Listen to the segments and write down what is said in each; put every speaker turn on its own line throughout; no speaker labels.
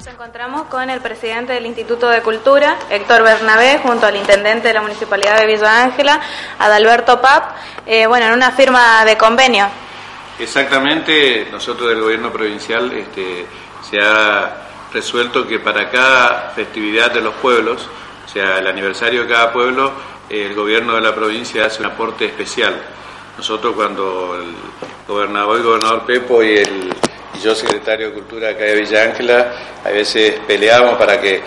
Nos encontramos con el presidente del Instituto de Cultura, Héctor Bernabé, junto al intendente de la Municipalidad de Villa Ángela, Adalberto Pap, eh, bueno, en una firma de convenio.
Exactamente, nosotros del gobierno provincial este, se ha resuelto que para cada festividad de los pueblos, o sea, el aniversario de cada pueblo, el gobierno de la provincia hace un aporte especial. Nosotros cuando el gobernador, el gobernador Pepo y el yo, secretario de Cultura acá de Villa Ángela, a veces peleamos para que,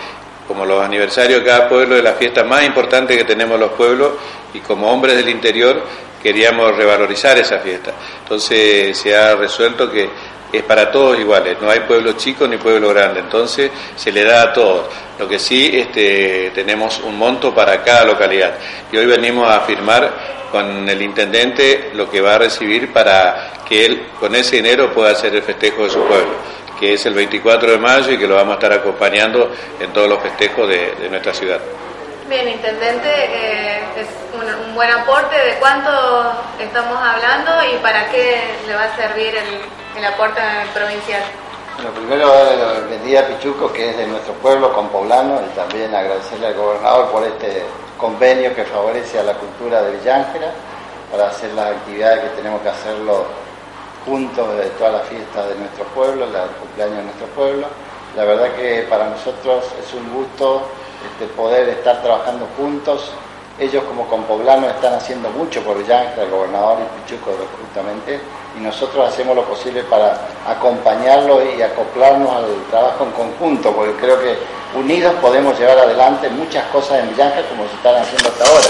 como los aniversarios de cada pueblo, de la fiesta más importante que tenemos los pueblos, y como hombres del interior, queríamos revalorizar esa fiesta. Entonces se ha resuelto que es para todos iguales, no hay pueblo chico ni pueblo grande, entonces se le da a todos. Lo que sí este, tenemos un monto para cada localidad. Y hoy venimos a firmar con el intendente lo que va a recibir para que él con ese dinero pueda hacer el festejo de su pueblo, que es el 24 de mayo y que lo vamos a estar acompañando en todos los festejos de, nuestra ciudad.
Bien, intendente, eh, es un, buen aporte. ¿De cuánto estamos hablando y para qué le va a servir el, aporte provincial?
Bueno, primero el día Pichuco, que es de nuestro pueblo, con poblano, y también agradecerle al gobernador por este convenio que favorece a la cultura de Villángela para hacer las actividades que tenemos que hacerlo juntos de todas las fiestas de nuestro pueblo, el cumpleaños de nuestro pueblo. La verdad que para nosotros es un gusto este, poder estar trabajando juntos. Ellos como compoblanos están haciendo mucho por Villángela, el gobernador y Pichuco justamente, y nosotros hacemos lo posible para acompañarlo y acoplarnos al trabajo en conjunto, porque creo que unidos podemos llevar adelante muchas cosas en Villanca como se están haciendo hasta ahora.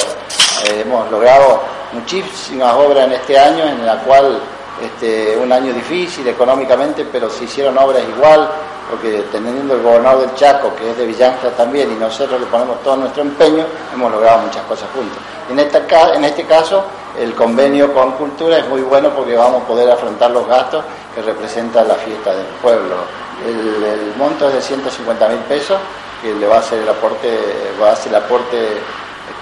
Eh, hemos logrado muchísimas obras en este año, en la cual este, un año difícil económicamente, pero se hicieron obras igual, porque teniendo el gobernador del Chaco, que es de Villanca también, y nosotros le ponemos todo nuestro empeño, hemos logrado muchas cosas juntos. En, esta, en este caso, el convenio con Cultura es muy bueno porque vamos a poder afrontar los gastos que representa la fiesta del pueblo el, monto es de 150 mil pesos que le va a hacer el aporte, va a hacer el aporte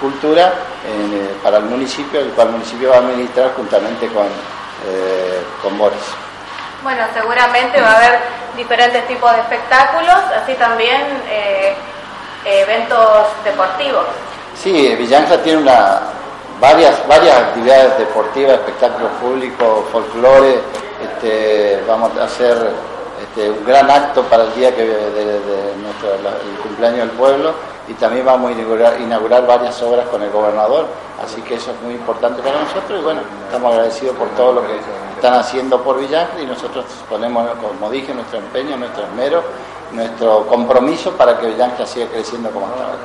cultura eh, para el municipio, el cual el municipio va a administrar juntamente con, eh, con Boris.
Bueno, seguramente va a haber diferentes tipos de espectáculos, así también eh, eventos deportivos.
Sí, Villanja tiene una, varias, varias actividades deportivas, espectáculos públicos, folclore, este, vamos a hacer este, un gran acto para el día que, de, nuestro, cumpleaños del pueblo y también vamos a inaugurar, varias obras con el gobernador, así que eso es muy importante para nosotros y bueno, estamos agradecidos por todo lo que están haciendo por Villangre y nosotros ponemos, como dije, nuestro empeño, nuestro esmero, nuestro compromiso para que Villangre siga creciendo como hasta ahora.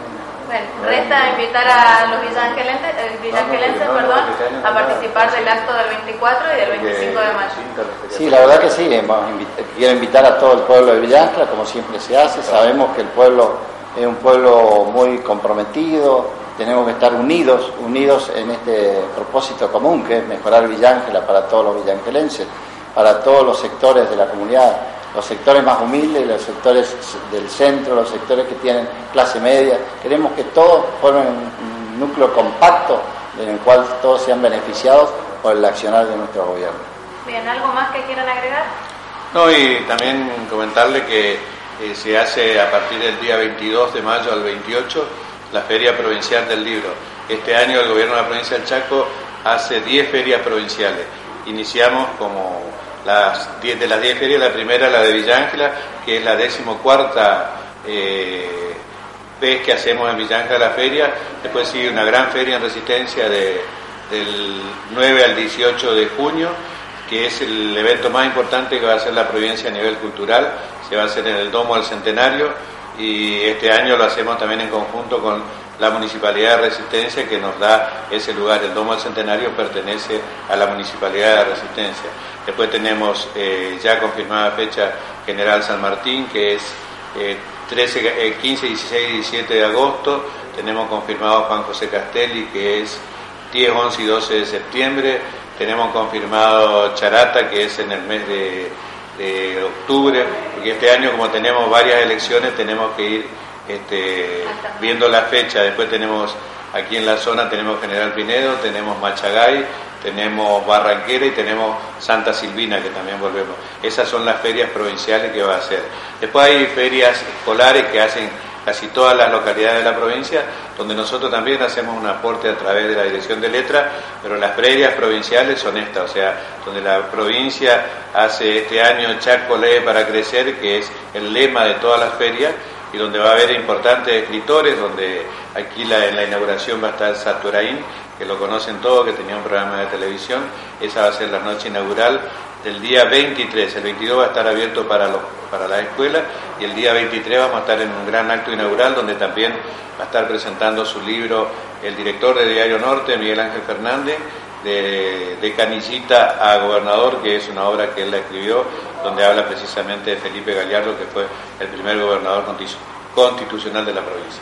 Bueno, resta invitar a los villangelenses, eh, perdón, a participar del acto del 24 y del 25 de mayo.
Sí, la verdad que sí, quiero invitar a todo el pueblo de Villancla, como siempre se hace, sabemos que el pueblo es un pueblo muy comprometido, tenemos que estar unidos, unidos en este propósito común que es mejorar Villángela para todos los villangelenses, para todos los sectores de la comunidad los sectores más humildes, los sectores del centro, los sectores que tienen clase media. Queremos que todos formen un núcleo compacto en el cual todos sean beneficiados por el accionar de nuestro gobierno.
Bien, ¿algo más que quieran agregar?
No, y también comentarle que eh, se hace a partir del día 22 de mayo al 28 la Feria Provincial del Libro. Este año el gobierno de la provincia del Chaco hace 10 ferias provinciales. Iniciamos como las diez, de las 10 ferias, la primera la de Villa Ángela, que es la decimocuarta eh, vez que hacemos en Villa Ángela la feria, después sigue una gran feria en resistencia de, del 9 al 18 de junio, que es el evento más importante que va a hacer la provincia a nivel cultural, se va a hacer en el Domo del Centenario y este año lo hacemos también en conjunto con la Municipalidad de Resistencia que nos da ese lugar. El Domo del Centenario pertenece a la Municipalidad de Resistencia. Después tenemos eh, ya confirmada fecha General San Martín, que es 13, 15, 16 y 17 de agosto. Tenemos confirmado Juan José Castelli, que es 10, 11 y 12 de septiembre. Tenemos confirmado Charata, que es en el mes de, octubre, porque este año como tenemos varias elecciones tenemos que ir este, viendo la fecha. Después tenemos aquí en la zona, tenemos General Pinedo, tenemos Machagay, tenemos Barranquera y tenemos Santa Silvina, que también volvemos. Esas son las ferias provinciales que va a hacer. Después hay ferias escolares que hacen casi todas las localidades de la provincia, donde nosotros también hacemos un aporte a través de la dirección de letra, pero las ferias provinciales son estas, o sea, donde la provincia hace este año Chaco lee para crecer, que es el lema de todas las ferias, y donde va a haber importantes escritores, donde aquí en la inauguración va a estar Saturaín, que lo conocen todos, que tenía un programa de televisión, esa va a ser la noche inaugural del día 23, el 22 va a estar abierto para, los, para la escuela y el día 23 vamos a estar en un gran acto inaugural donde también va a estar presentando su libro el director de Diario Norte, Miguel Ángel Fernández, de, de Canillita a Gobernador, que es una obra que él la escribió, donde habla precisamente de Felipe Gallardo, que fue el primer gobernador constitucional de la provincia.